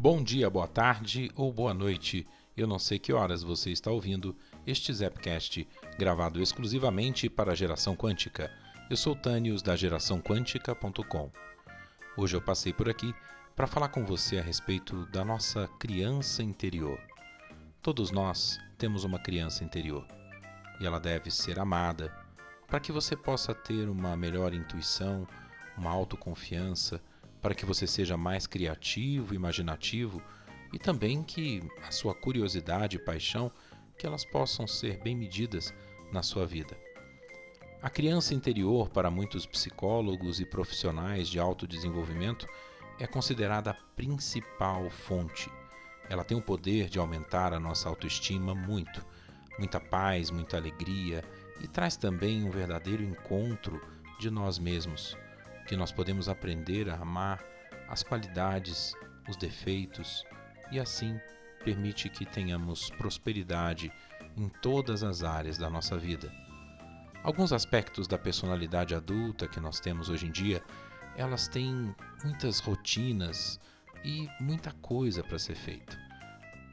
Bom dia, boa tarde ou boa noite. Eu não sei que horas você está ouvindo este Zapcast, gravado exclusivamente para a geração quântica. Eu sou Tânios da geraçãoquântica.com. Hoje eu passei por aqui para falar com você a respeito da nossa criança interior. Todos nós temos uma criança interior e ela deve ser amada para que você possa ter uma melhor intuição, uma autoconfiança, para que você seja mais criativo, imaginativo e também que a sua curiosidade e paixão que elas possam ser bem medidas na sua vida. A criança interior, para muitos psicólogos e profissionais de autodesenvolvimento, é considerada a principal fonte. Ela tem o poder de aumentar a nossa autoestima muito, muita paz, muita alegria e traz também um verdadeiro encontro de nós mesmos, que nós podemos aprender a amar as qualidades, os defeitos e assim permite que tenhamos prosperidade em todas as áreas da nossa vida. Alguns aspectos da personalidade adulta que nós temos hoje em dia, elas têm muitas rotinas e muita coisa para ser feita.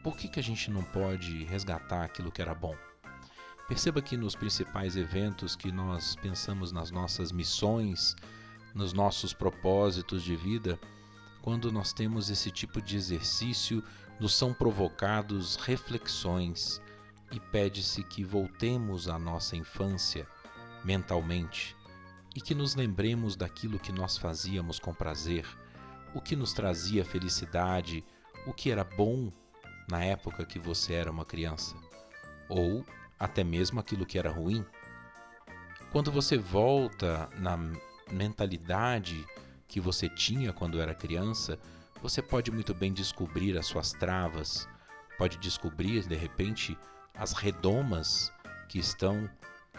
Por que, que a gente não pode resgatar aquilo que era bom? Perceba que nos principais eventos que nós pensamos nas nossas missões, nos nossos propósitos de vida, quando nós temos esse tipo de exercício, nos são provocados reflexões e pede-se que voltemos à nossa infância mentalmente e que nos lembremos daquilo que nós fazíamos com prazer, o que nos trazia felicidade, o que era bom na época que você era uma criança, ou até mesmo aquilo que era ruim. Quando você volta na mentalidade que você tinha quando era criança, você pode muito bem descobrir as suas travas, pode descobrir de repente as redomas que estão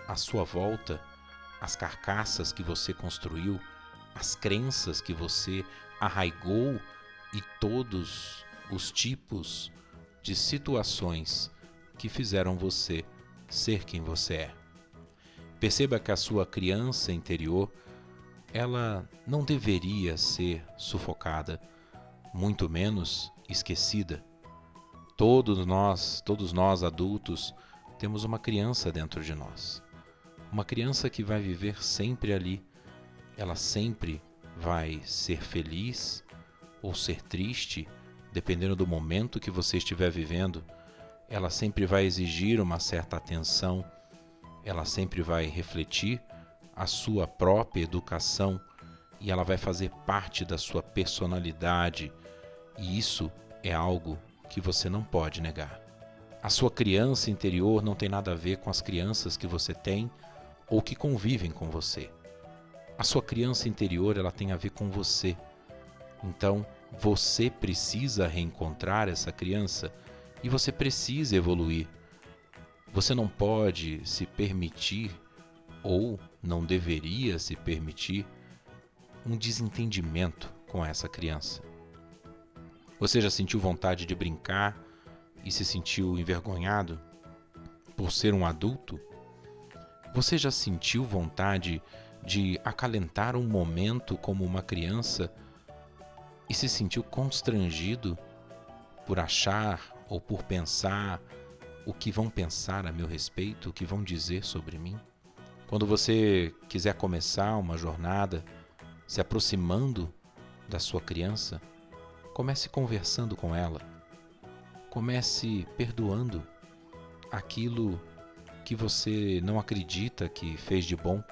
à sua volta, as carcaças que você construiu, as crenças que você arraigou e todos os tipos de situações que fizeram você ser quem você é. Perceba que a sua criança interior, ela não deveria ser sufocada muito menos esquecida. Todos nós, todos nós adultos, temos uma criança dentro de nós. Uma criança que vai viver sempre ali. Ela sempre vai ser feliz ou ser triste, dependendo do momento que você estiver vivendo. Ela sempre vai exigir uma certa atenção. Ela sempre vai refletir a sua própria educação e ela vai fazer parte da sua personalidade e isso é algo que você não pode negar. A sua criança interior não tem nada a ver com as crianças que você tem ou que convivem com você. A sua criança interior, ela tem a ver com você. Então, você precisa reencontrar essa criança e você precisa evoluir. Você não pode se permitir ou não deveria se permitir um desentendimento com essa criança. Você já sentiu vontade de brincar e se sentiu envergonhado por ser um adulto? Você já sentiu vontade de acalentar um momento como uma criança e se sentiu constrangido por achar ou por pensar o que vão pensar a meu respeito, o que vão dizer sobre mim? Quando você quiser começar uma jornada se aproximando da sua criança, Comece conversando com ela. Comece perdoando aquilo que você não acredita que fez de bom.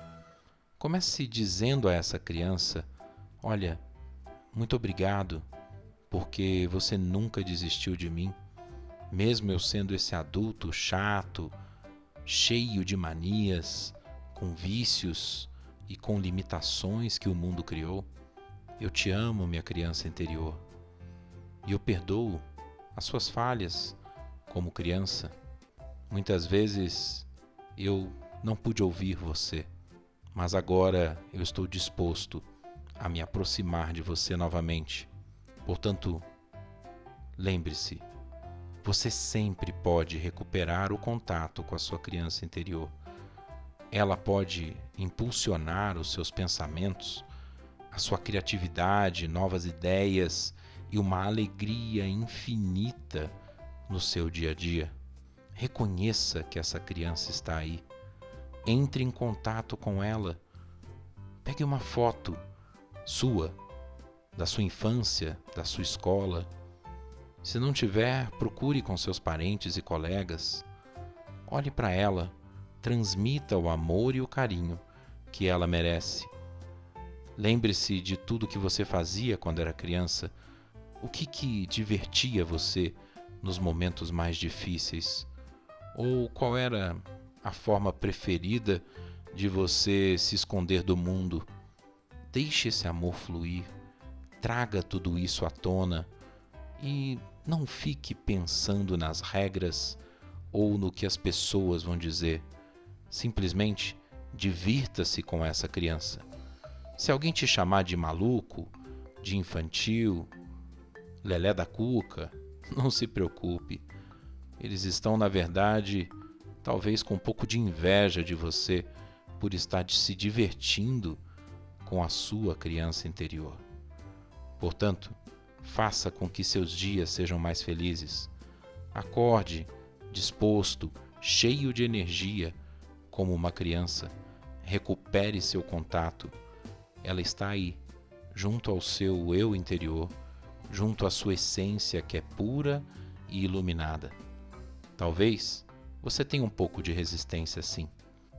Comece dizendo a essa criança: Olha, muito obrigado, porque você nunca desistiu de mim, mesmo eu sendo esse adulto chato, cheio de manias, com vícios e com limitações que o mundo criou. Eu te amo, minha criança interior e eu perdoo as suas falhas como criança. Muitas vezes eu não pude ouvir você, mas agora eu estou disposto a me aproximar de você novamente. Portanto, lembre-se, você sempre pode recuperar o contato com a sua criança interior. Ela pode impulsionar os seus pensamentos, a sua criatividade, novas ideias e uma alegria infinita no seu dia a dia. Reconheça que essa criança está aí. Entre em contato com ela. Pegue uma foto sua, da sua infância, da sua escola. Se não tiver, procure com seus parentes e colegas. Olhe para ela, transmita o amor e o carinho que ela merece. Lembre-se de tudo que você fazia quando era criança. O que que divertia você nos momentos mais difíceis? Ou qual era a forma preferida de você se esconder do mundo? Deixe esse amor fluir. Traga tudo isso à tona e não fique pensando nas regras ou no que as pessoas vão dizer. Simplesmente divirta-se com essa criança. Se alguém te chamar de maluco, de infantil, lelé da cuca, não se preocupe. Eles estão, na verdade, talvez com um pouco de inveja de você por estar se divertindo com a sua criança interior. Portanto, faça com que seus dias sejam mais felizes. Acorde disposto, cheio de energia, como uma criança. Recupere seu contato ela está aí, junto ao seu eu interior, junto à sua essência que é pura e iluminada. Talvez você tenha um pouco de resistência sim,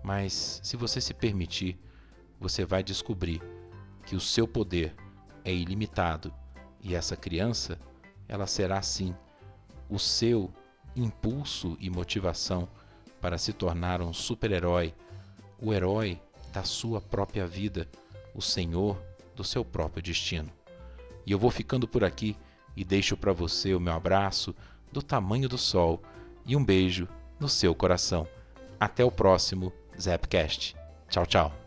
mas se você se permitir, você vai descobrir que o seu poder é ilimitado e essa criança, ela será sim o seu impulso e motivação para se tornar um super-herói, o herói da sua própria vida o senhor do seu próprio destino. E eu vou ficando por aqui e deixo para você o meu abraço do tamanho do sol e um beijo no seu coração. Até o próximo Zapcast. Tchau, tchau.